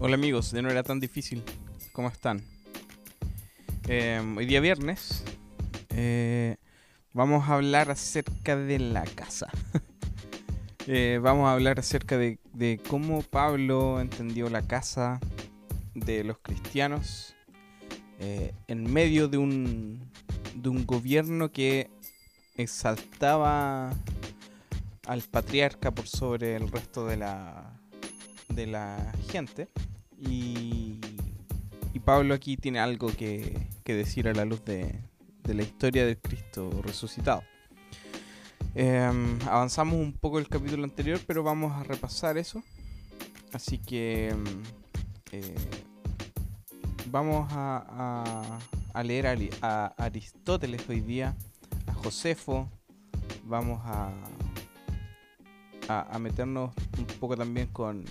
Hola amigos, de no era tan difícil. ¿Cómo están? Eh, hoy día viernes eh, vamos a hablar acerca de la casa. Eh, vamos a hablar acerca de, de cómo Pablo entendió la casa de los cristianos en medio de un, de un gobierno que exaltaba al patriarca por sobre el resto de la, de la gente. Y, y Pablo aquí tiene algo que, que decir a la luz de, de, la historia del Cristo resucitado. Eh, avanzamos un poco el capítulo anterior, pero vamos a repasar eso. Así que eh, vamos a leer a, a, Aristóteles hoy día, a Josefo, vamos a, a, meternos un poco también con,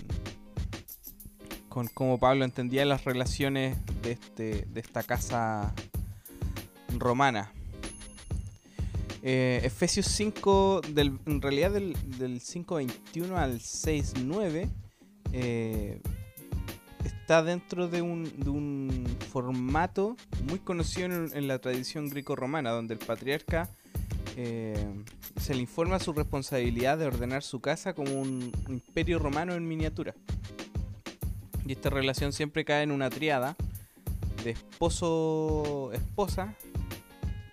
con cómo Pablo entendía las relaciones de, este, de esta casa romana. Eh, Efesios 5, del, en realidad del, del 5.21 al 6.9, eh, está dentro de un, de un, formato muy conocido en, la tradición greco-romana, donde el patriarca eh, se le informa su responsabilidad de ordenar su casa como un imperio romano en miniatura. Y esta relación siempre cae en una triada de esposo, esposa,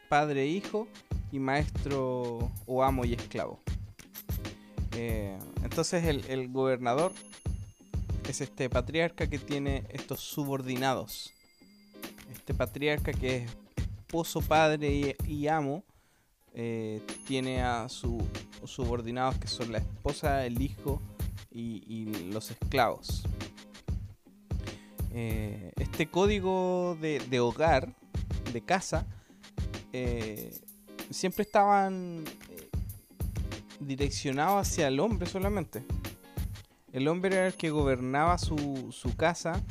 padre, hijo y maestro o amo y esclavo. Eh, entonces el, gobernador es este patriarca que tiene estos subordinados. Este patriarca que es esposo, padre y, amo eh, tiene a sus subordinados que son la esposa, el hijo y los esclavos. Eh, este código de, hogar, de casa, eh, siempre estaban eh, direccionados hacia el hombre solamente. El hombre era el que gobernaba su, casa,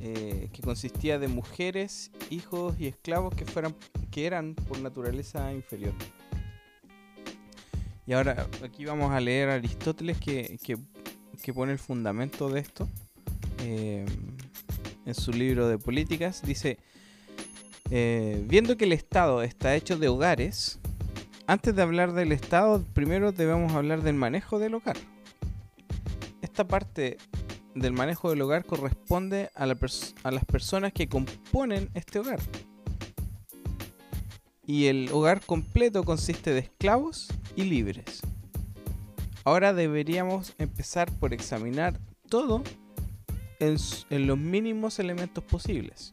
que consistía de mujeres, hijos y esclavos que, fueran, que eran por naturaleza inferior. Y ahora aquí vamos a leer a Aristóteles que, que, que pone el fundamento de esto. En su libro de políticas, dice, eh, viendo que el Estado está hecho de hogares, antes de hablar del Estado, primero debemos hablar del manejo del hogar. Esta parte del manejo del hogar corresponde a, a las personas que componen este hogar. Y el hogar completo consiste de esclavos y libres. Ahora deberíamos empezar por examinar todo en, los mínimos elementos posibles.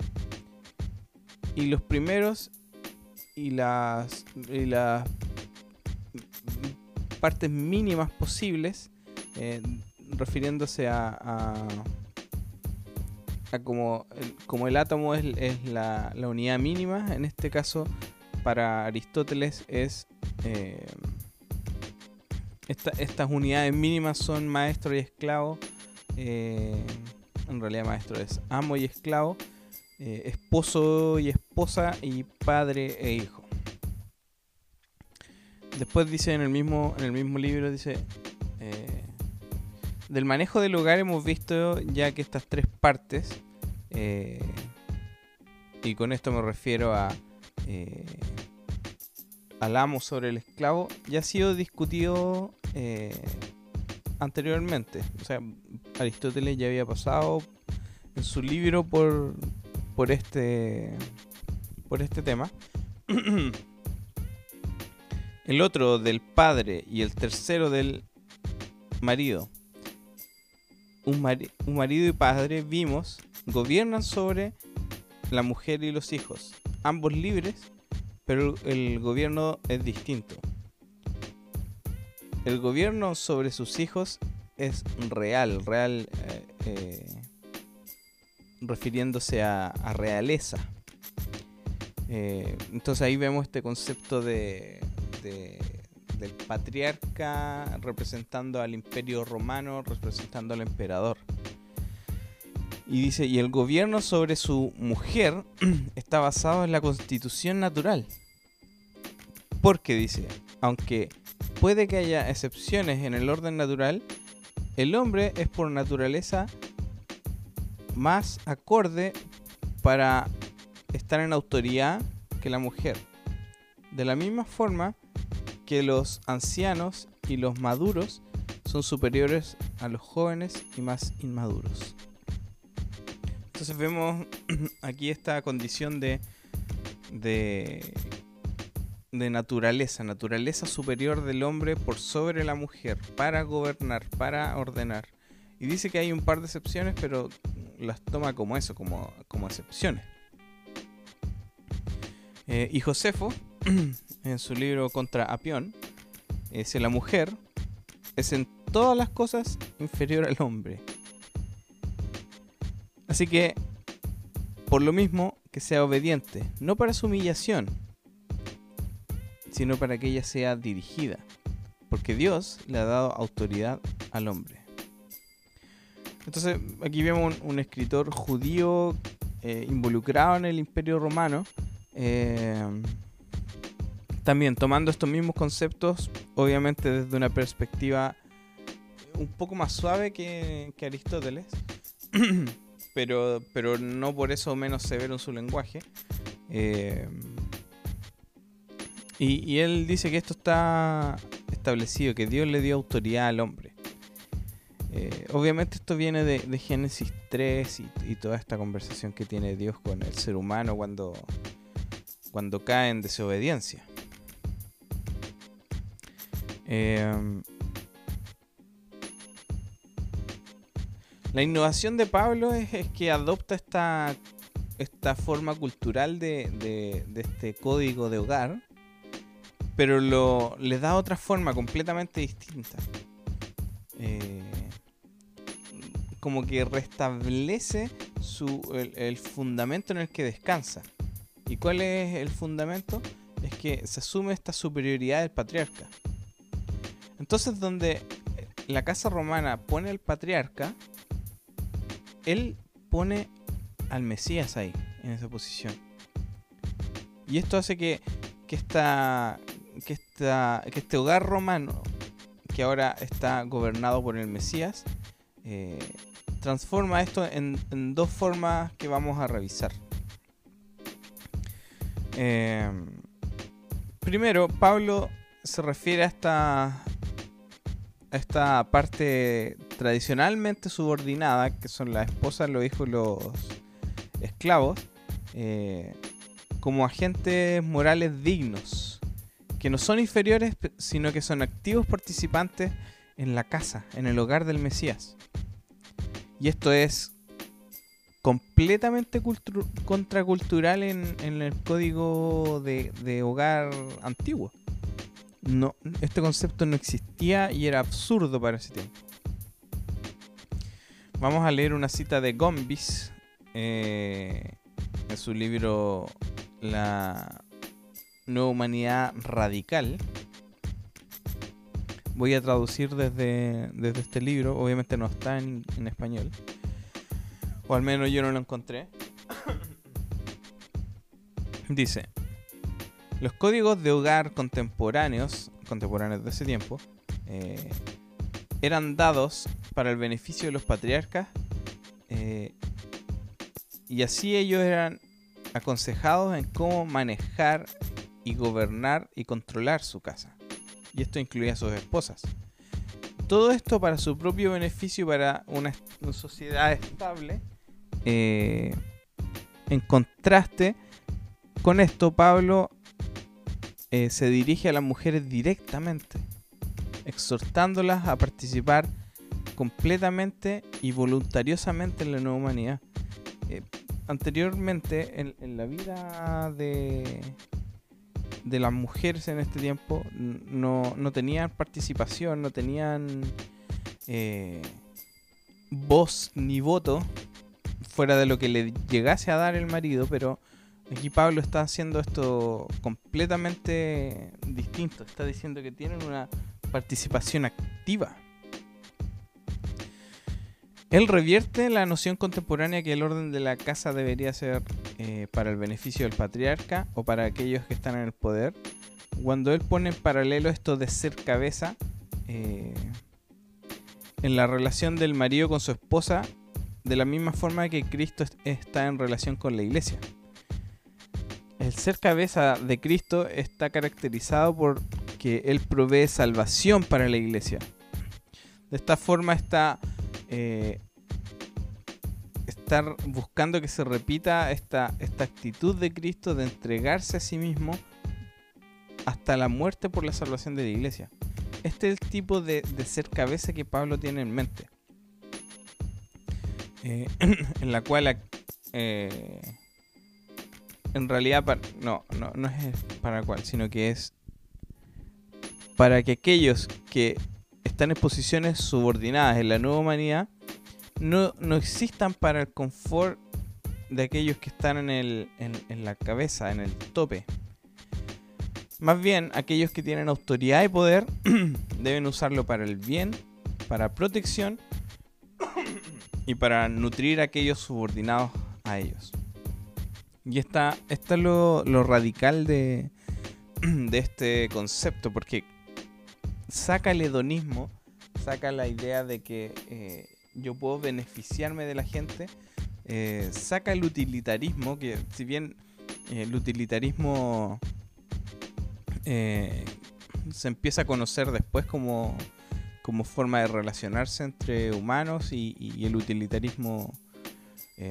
Y los primeros y las, y las partes mínimas posibles, eh, refiriéndose a, a, a, como, el, como el átomo es, es la, la, unidad mínima, en este caso para Aristóteles es... Eh, esta, estas unidades mínimas son maestro y esclavo. Eh, en realidad maestro es amo y esclavo, eh, esposo y esposa y padre e hijo. Después dice en el mismo, en el mismo libro, dice, eh, del manejo del hogar hemos visto ya que estas tres partes, eh, y con esto me refiero a al amo sobre el esclavo, ya ha sido discutido anteriormente. O sea, Aristóteles ya había pasado en su libro por, por este por este tema. el otro del padre y el tercero del marido. Un, un marido y padre vimos gobiernan sobre la mujer y los hijos, ambos libres, pero el gobierno es distinto. El gobierno sobre sus hijos es real, real eh, eh, refiriéndose a, realeza. Eh, entonces ahí vemos este concepto de, de, del patriarca representando al imperio romano, representando al emperador. Y dice, y el gobierno sobre su mujer está basado en la constitución natural. Porque dice, aunque puede que haya excepciones en el orden natural, el hombre es por naturaleza más acorde para estar en autoridad que la mujer. De la misma forma que los ancianos y los maduros son superiores a los jóvenes y más inmaduros. Entonces vemos aquí esta condición de, de, de naturaleza, naturaleza superior del hombre por sobre la mujer, para gobernar, para ordenar. Y dice que hay un par de excepciones, pero las toma como eso, como, como excepciones. Eh, y Josefo, en su libro Contra Apión, dice la mujer es en todas las cosas inferior al hombre. Así que, por lo mismo, que sea obediente, no para su humillación, sino para que ella sea dirigida, porque Dios le ha dado autoridad al hombre. Entonces, aquí vemos un, escritor judío eh, involucrado en el imperio romano, eh, también tomando estos mismos conceptos, obviamente desde una perspectiva un poco más suave que, Aristóteles, pero, pero no por eso menos severo en su lenguaje. Eh, y, él dice que esto está establecido, que Dios le dio autoridad al hombre. Eh, obviamente esto viene de, Génesis 3 y, toda esta conversación que tiene Dios con el ser humano cuando, cuando cae en desobediencia. Eh, la innovación de Pablo es, que adopta esta, esta forma cultural de, este código de hogar, pero lo, le da otra forma completamente distinta. Eh, como que restablece su, el, fundamento en el que descansa. ¿Y cuál es el fundamento? Es que se asume esta superioridad del patriarca. Entonces, donde la casa romana pone al patriarca, él pone al Mesías ahí, en esa posición. Y esto hace que, que, esta, que, este hogar romano, que ahora está gobernado por el Mesías, eh, transforma esto en, dos formas que vamos a revisar. Eh, primero, Pablo se refiere a esta, esta parte tradicionalmente subordinada, que son las esposas, los hijos y los esclavos, eh, como agentes morales dignos, que no son inferiores, sino que son activos participantes en la casa, en el hogar del Mesías. Y esto es completamente contracultural en, el código de hogar antiguo no, este concepto no existía y era absurdo para ese tiempo. Vamos a leer una cita de Gombis eh, en su libro La Nueva Humanidad Radical. Voy a traducir desde, desde este libro, obviamente no está en, español, o al menos yo no lo encontré. Dice, los códigos de hogar contemporáneos, contemporáneos de ese tiempo, eh, eran dados para el beneficio de los patriarcas eh, y así ellos eran aconsejados en cómo manejar y gobernar y controlar su casa. Y esto incluía a sus esposas. Todo esto para su propio beneficio, para una, sociedad estable. Eh, en contraste con esto, Pablo eh, se dirige a las mujeres directamente, exhortándolas a participar completamente y voluntariosamente en la nueva humanidad. Eh, anteriormente, en, la vida de, de las mujeres en este tiempo, no, tenían participación, no tenían eh, voz ni voto fuera de lo que le llegase a dar el marido, pero Aquí Pablo está haciendo esto completamente distinto. Está diciendo que tienen una participación activa. Él revierte la noción contemporánea que el orden de la casa debería ser eh, para el beneficio del patriarca o para aquellos que están en el poder. Cuando él pone en paralelo esto de ser cabeza eh, en la relación del marido con su esposa, de la misma forma que Cristo está en relación con la iglesia. El ser cabeza de Cristo está caracterizado por que Él provee salvación para la iglesia. De esta forma está eh, estar buscando que se repita esta, esta actitud de Cristo de entregarse a sí mismo hasta la muerte por la salvación de la iglesia. Este es el tipo de, ser cabeza que Pablo tiene en mente. Eh, en la cual eh, en realidad no, no, no es para cual, sino que es para que aquellos que están en posiciones subordinadas en la nueva humanidad no, no existan para el confort de aquellos que están en, el, en la cabeza, en el tope. Más bien, aquellos que tienen autoridad y poder deben usarlo para el bien, para protección y para nutrir a aquellos subordinados a ellos. Y está, está lo, lo radical de, de este concepto, porque saca el hedonismo, saca la idea de que eh, yo puedo beneficiarme de la gente, eh, saca el utilitarismo, que si bien eh, el utilitarismo se empieza a conocer después como, forma de relacionarse entre humanos y, el utilitarismo,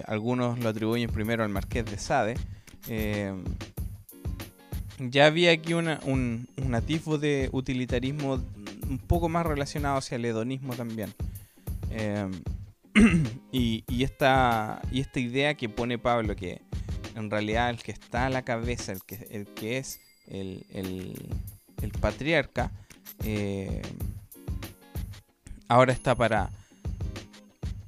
algunos lo atribuyen primero al marqués de Sade. Eh, ya había aquí un, un atisbo de utilitarismo un poco más relacionado hacia el hedonismo también. y, esta, y esta idea que pone Pablo, que en realidad el que está a la cabeza, el que, el que es el, patriarca, eh, ahora está para,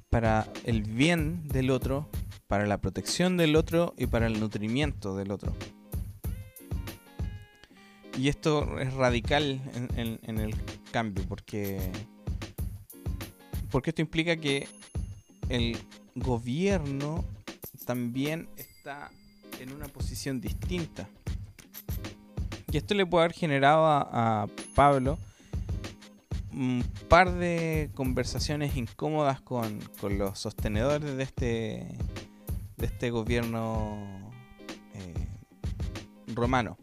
para el bien del otro, para la protección del otro y para el nutrimiento del otro. Y esto es radical en, el cambio, porque, porque esto implica que el gobierno también está en una posición distinta. Y esto le puede haber generado a, Pablo un par de conversaciones incómodas con, los sostenedores de este, de este gobierno eh, romano.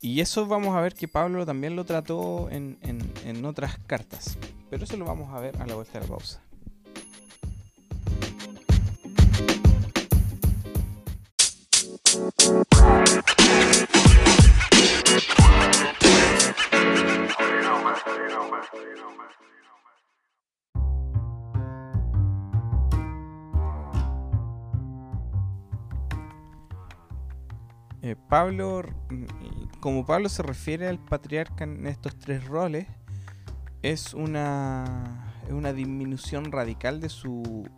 Y eso vamos a ver que Pablo también lo trató en, en otras cartas. Pero eso lo vamos a ver a la vuelta de la pausa. Eh, Pablo, mm, como Pablo se refiere al patriarca en estos tres roles, es una, una disminución radical de su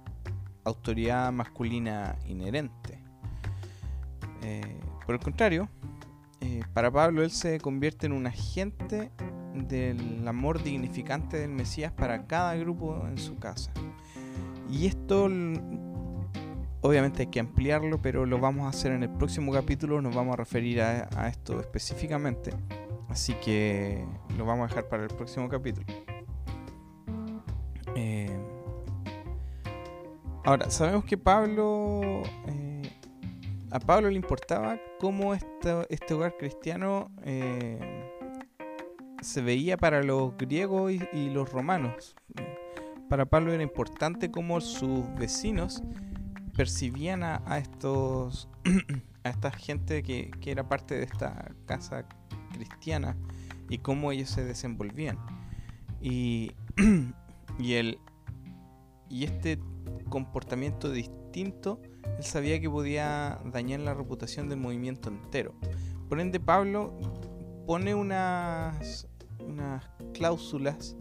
autoridad masculina inherente. Eh, por el contrario, eh, para Pablo él se convierte en un agente del amor dignificante del Mesías para cada grupo en su casa. Y esto obviamente hay que ampliarlo, pero lo vamos a hacer en el próximo capítulo, nos vamos a referir a, esto específicamente. Así que lo vamos a dejar para el próximo capítulo. Eh, ahora, sabemos que Pablo... Eh, a Pablo le importaba cómo este, este hogar cristiano eh, se veía para los griegos y, los romanos. Para Pablo era importante cómo sus vecinos percibían a, estos a esta gente que, era parte de esta casa cristiana y cómo ellos se desenvolvían. Y, y, el, y este comportamiento distinto, él sabía que podía dañar la reputación del movimiento entero. Por ende, Pablo pone unas, unas cláusulas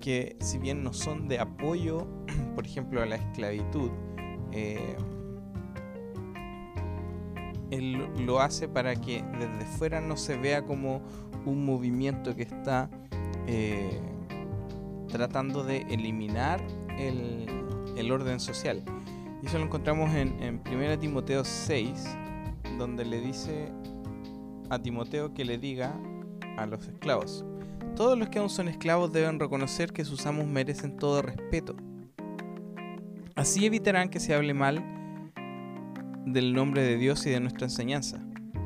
que si bien no son de apoyo, por ejemplo, a la esclavitud, eh, él lo hace para que desde fuera no se vea como un movimiento que está eh, tratando de eliminar el, orden social. Y eso lo encontramos en, en 1 Timoteo 6, donde le dice a Timoteo que le diga a los esclavos, todos los que aún son esclavos deben reconocer que sus amos merecen todo respeto Así evitarán que se hable mal del nombre de Dios y de nuestra enseñanza.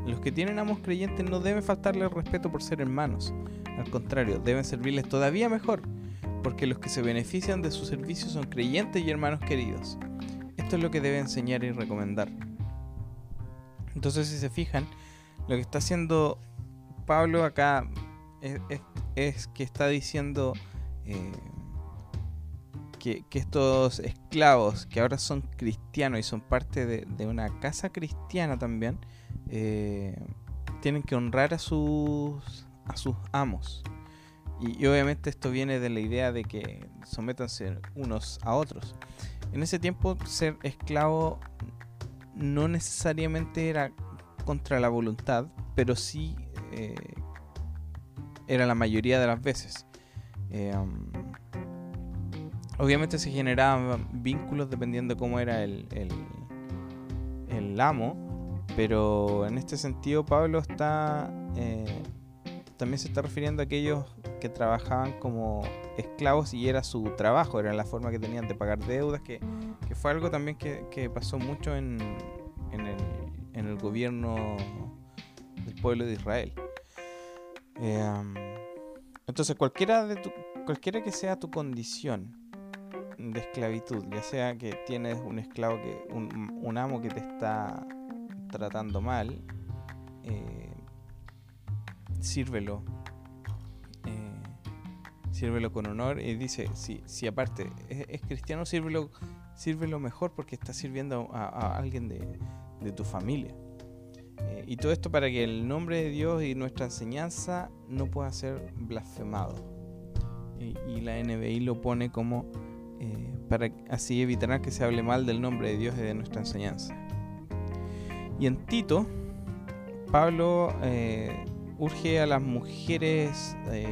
Los que tienen amos creyentes no deben faltarle respeto por ser hermanos. Al contrario, deben servirles todavía mejor, porque los que se benefician de su servicio son creyentes y hermanos queridos. Esto es lo que debe enseñar y recomendar. Entonces, si se fijan, lo que está haciendo Pablo acá es, que está diciendo eh, que, estos esclavos, que ahora son cristianos y son parte de, una casa cristiana también, eh, tienen que honrar a sus, a sus amos. Y, obviamente esto viene de la idea de que sométanse unos a otros. En ese tiempo ser esclavo no necesariamente era contra la voluntad, pero sí eh, era la mayoría de las veces. Eh, um, obviamente se generaban vínculos dependiendo de cómo era el, el, amo, pero en este sentido Pablo está eh, también se está refiriendo a aquellos que trabajaban como esclavos y era su trabajo, era la forma que tenían de pagar deudas, que, fue algo también que, pasó mucho en, en, el, en, el, gobierno del pueblo de Israel. Eh, um, entonces cualquiera, de tu, cualquiera que sea tu condición, de esclavitud, ya sea que tienes un esclavo que, un, amo que te está tratando mal, eh, sírvelo. Eh, sírvelo con honor. Y dice, si, si aparte es, cristiano, sírvelo, sírvelo mejor porque está sirviendo a, alguien de, de, tu familia. Eh, y todo esto para que el nombre de Dios y nuestra enseñanza no pueda ser blasfemado. y la NBI lo pone como eh, para así evitar que se hable mal del nombre de Dios y de nuestra enseñanza. Y en Tito, Pablo eh, urge a las mujeres eh,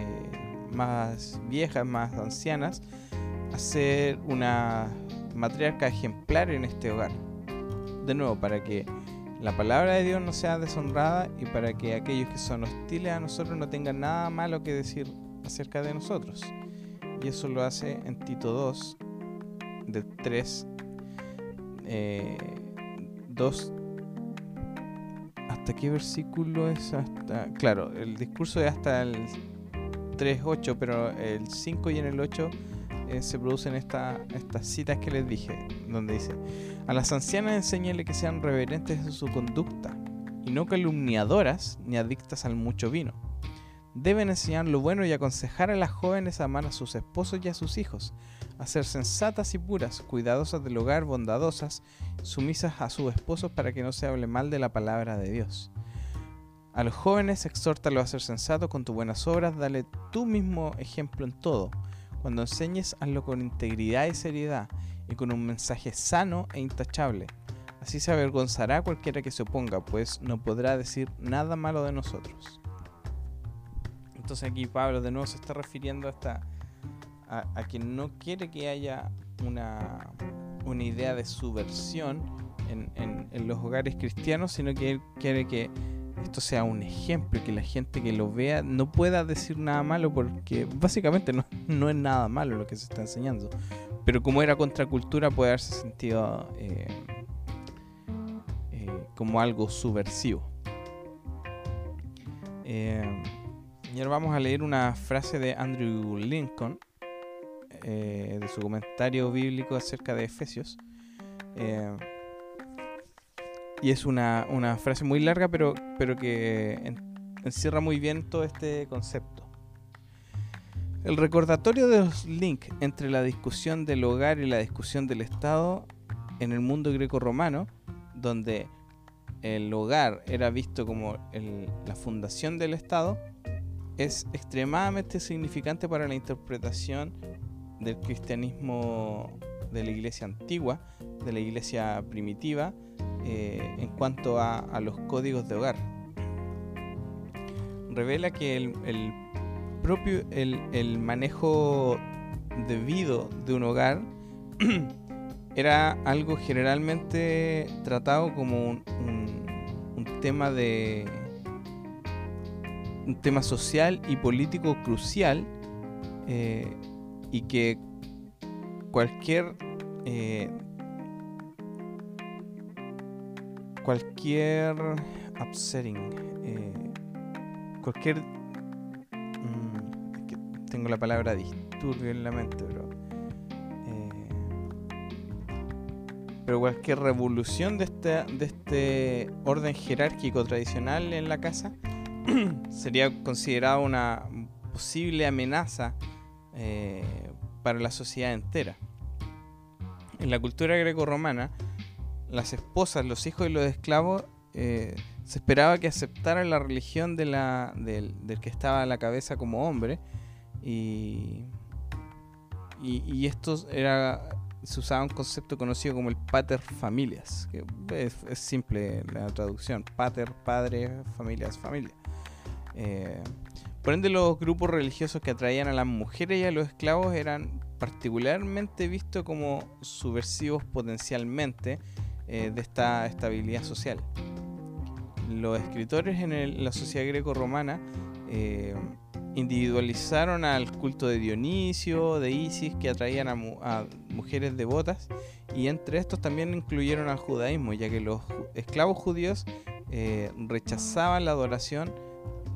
más viejas, más ancianas, a ser una matriarca ejemplar en este hogar. De nuevo, para que la palabra de Dios no sea deshonrada y para que aquellos que son hostiles a nosotros no tengan nada malo que decir acerca de nosotros. Y eso lo hace en Tito 2, de 3, 2. ¿Hasta qué versículo es? Hasta. Claro, el discurso es hasta el 3.8, pero el 5 y en el 8 eh, se producen estas citas que les dije, donde dice: A las ancianas enséñale que sean reverentes en su conducta, y no calumniadoras ni adictas al mucho vino deben enseñar lo bueno y aconsejar a las jóvenes a amar a sus esposos y a sus hijos, a ser sensatas y puras, cuidadosas del hogar, bondadosas, sumisas a sus esposos para que no se hable mal de la palabra de Dios. A los jóvenes exhórtalo a ser sensatos con tus buenas obras, dale tú mismo ejemplo en todo. Cuando enseñes, hazlo con integridad y seriedad y con un mensaje sano e intachable. Así se avergonzará cualquiera que se oponga, pues no podrá decir nada malo de nosotros. Entonces aquí Pablo de nuevo se está refiriendo a, a, que no quiere que haya una, una idea de subversión en, en, los hogares cristianos, sino que él quiere que esto sea un ejemplo y que la gente que lo vea no pueda decir nada malo porque básicamente no, no es nada malo lo que se está enseñando. Pero como era contracultura puede haberse sentido eh, eh, como algo subversivo. Eh, y ahora vamos a leer una frase de Andrew Lincoln, eh, de su comentario bíblico acerca de Efesios. Eh, y es una, frase muy larga, pero, pero que encierra muy bien todo este concepto. El recordatorio de los links entre la discusión del hogar y la discusión del Estado en el mundo greco-romano, donde el hogar era visto como la fundación del Estado, es extremadamente significante para la interpretación del cristianismo de la iglesia antigua, de la iglesia primitiva, eh, en cuanto a, los códigos de hogar. Revela que el, propio el, manejo debido de un hogar era algo generalmente tratado como un tema de un tema social y político crucial eh, y que cualquier eh, cualquier upsetting, eh, cualquier... Mm, tengo la palabra disturbio en la mente, pero... Eh, pero cualquier revolución de este, de este orden jerárquico tradicional en la casa sería considerado una posible amenaza eh, para la sociedad entera. En la cultura greco-romana, las esposas, los hijos y los esclavos eh, se esperaba que aceptaran la religión de la, del, que estaba a la cabeza como hombre y, esto era se usaba un concepto conocido como el pater familias, que es, simple la traducción, pater, padre, familias, familia. Eh, por ende, los grupos religiosos que atraían a las mujeres y a los esclavos eran particularmente vistos como subversivos potencialmente eh, de esta estabilidad social. Los escritores en la sociedad greco-romana eh, individualizaron al culto de Dionisio, de Isis, que atraían a, mujeres devotas, y entre estos también incluyeron al judaísmo, ya que los esclavos judíos rechazaban la adoración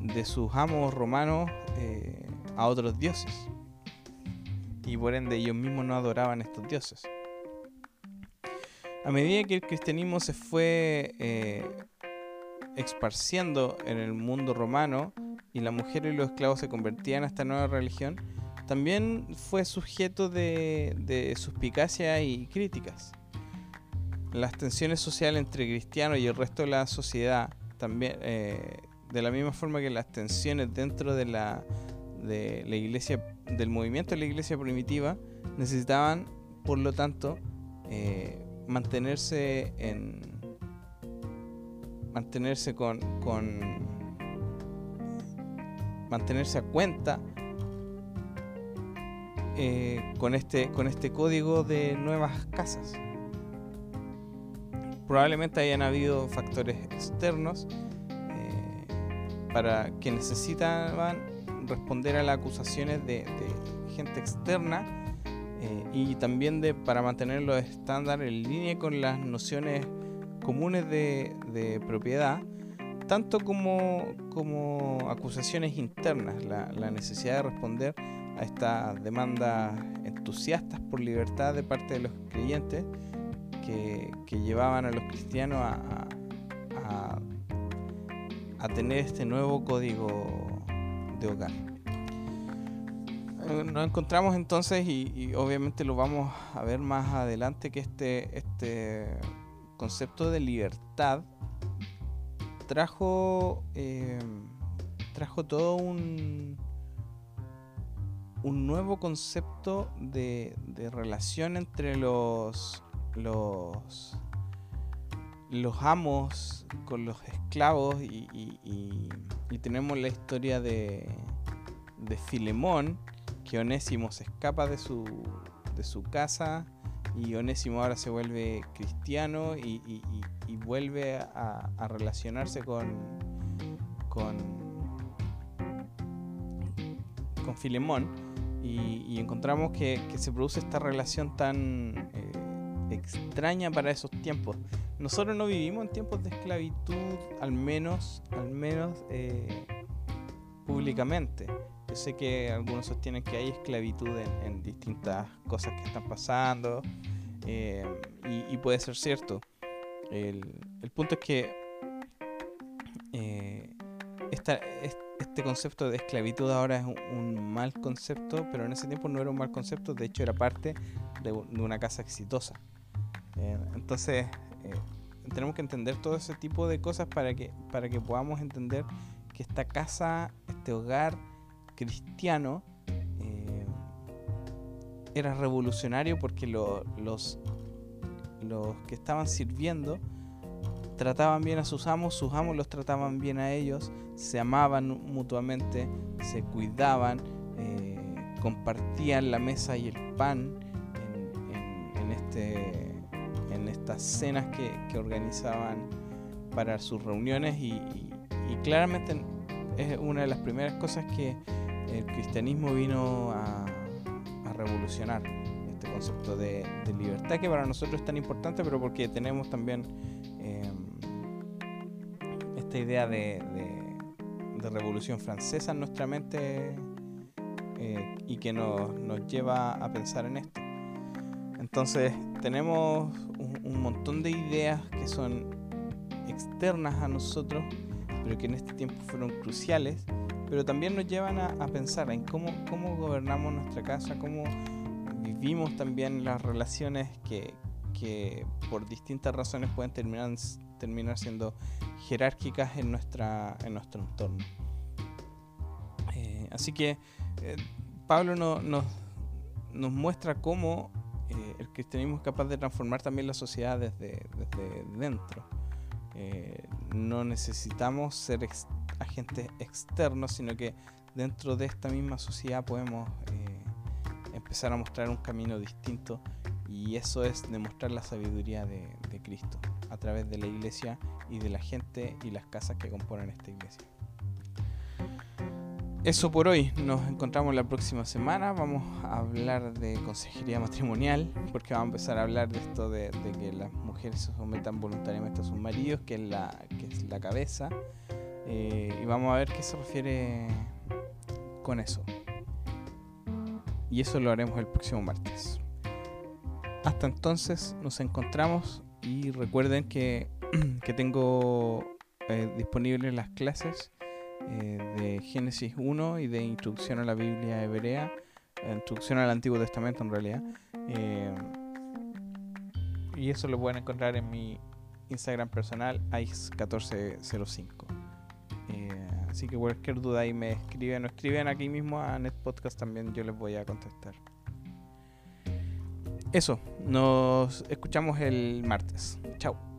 de sus amos romanos eh, a otros dioses. Y por ende ellos mismos no adoraban estos dioses. A medida que el cristianismo se fue eh, esparciendo en el mundo romano y la mujer y los esclavos se convertían a esta nueva religión, también fue sujeto de, de suspicacia y críticas. Las tensiones sociales entre cristianos y el resto de la sociedad también eh, de la misma forma que las tensiones dentro de la, de la iglesia, del movimiento de la iglesia primitiva, necesitaban, por lo tanto, eh, mantenerse en mantenerse con, con mantenerse a cuenta eh, con este con este código de nuevas casas. Probablemente hayan habido factores externos para que necesitaban responder a las acusaciones de, gente externa eh, y también de, para mantener los estándares en línea con las nociones comunes de, propiedad, tanto como, como acusaciones internas, la, necesidad de responder a estas demandas entusiastas por libertad de parte de los creyentes que, llevaban a los cristianos a a tener este nuevo código de hogar. Eh, nos encontramos entonces y, obviamente lo vamos a ver más adelante que este, este concepto de libertad trajo eh, trajo todo un un nuevo concepto de, de relación entre los los los amos con los esclavos y, tenemos la historia de, Filemón, que Onésimo se escapa de su, de su casa y Onésimo ahora se vuelve cristiano y, vuelve a, relacionarse con, con, con Filemón. Y, encontramos que, se produce esta relación tan eh, extraña para esos tiempos nosotros no vivimos en tiempos de esclavitud, al menos, al menos eh, públicamente. Yo sé que algunos sostienen que hay esclavitud en, distintas cosas que están pasando eh, y, puede ser cierto. El, punto es que eh, este concepto de esclavitud ahora es un, mal concepto, pero en ese tiempo no era un mal concepto, de hecho era parte de, de una casa exitosa. entonces eh, tenemos que entender todo ese tipo de cosas para que, para que podamos entender que esta casa, este hogar cristiano, eh, era revolucionario porque los, los que estaban sirviendo trataban bien a sus amos, sus amos los trataban bien a ellos, se amaban mutuamente, se cuidaban, eh, compartían la mesa y el pan en este estas cenas que, organizaban para sus reuniones y, claramente es una de las primeras cosas que el cristianismo vino a, revolucionar este concepto de, libertad que para nosotros es tan importante, pero porque tenemos también em, esta idea de, revolución francesa en nuestra mente eh, y que nos, lleva a pensar en esto. Entonces tenemos un montón de ideas que son externas a nosotros, pero que en este tiempo fueron cruciales pero también nos llevan a, pensar en cómo, cómo gobernamos nuestra casa, cómo vivimos también las relaciones que, por distintas razones pueden terminar, terminar siendo jerárquicas en, nuestra, en nuestro entorno. Eh, así que eh, Pablo no, nos muestra cómo eh, el cristianismo es capaz de transformar también la sociedad desde, dentro. no necesitamos ser agentes externos, sino que dentro de esta misma sociedad podemos eh, empezar a mostrar un camino distinto y eso es demostrar la sabiduría de, Cristo a través de la iglesia y de la gente y las casas que componen esta iglesia. Eso por hoy, nos encontramos la próxima semana, vamos a hablar de consejería matrimonial, porque vamos a empezar a hablar de esto de, que las mujeres se sometan voluntariamente a sus maridos, que es la, que es la cabeza, eh, y vamos a ver qué se refiere con eso. Y eso lo haremos el próximo martes. Hasta entonces nos encontramos y recuerden que, tengo eh, disponibles las clases eh, de Génesis 1 y de Introducción a la Biblia Hebrea, Introducción al Antiguo Testamento en realidad. y eso lo pueden encontrar en mi Instagram personal, ice1405. Así que cualquier duda ahí me escriben o escriben aquí mismo a Net Podcast también, yo les voy a contestar. Eso, nos escuchamos el martes. Chao.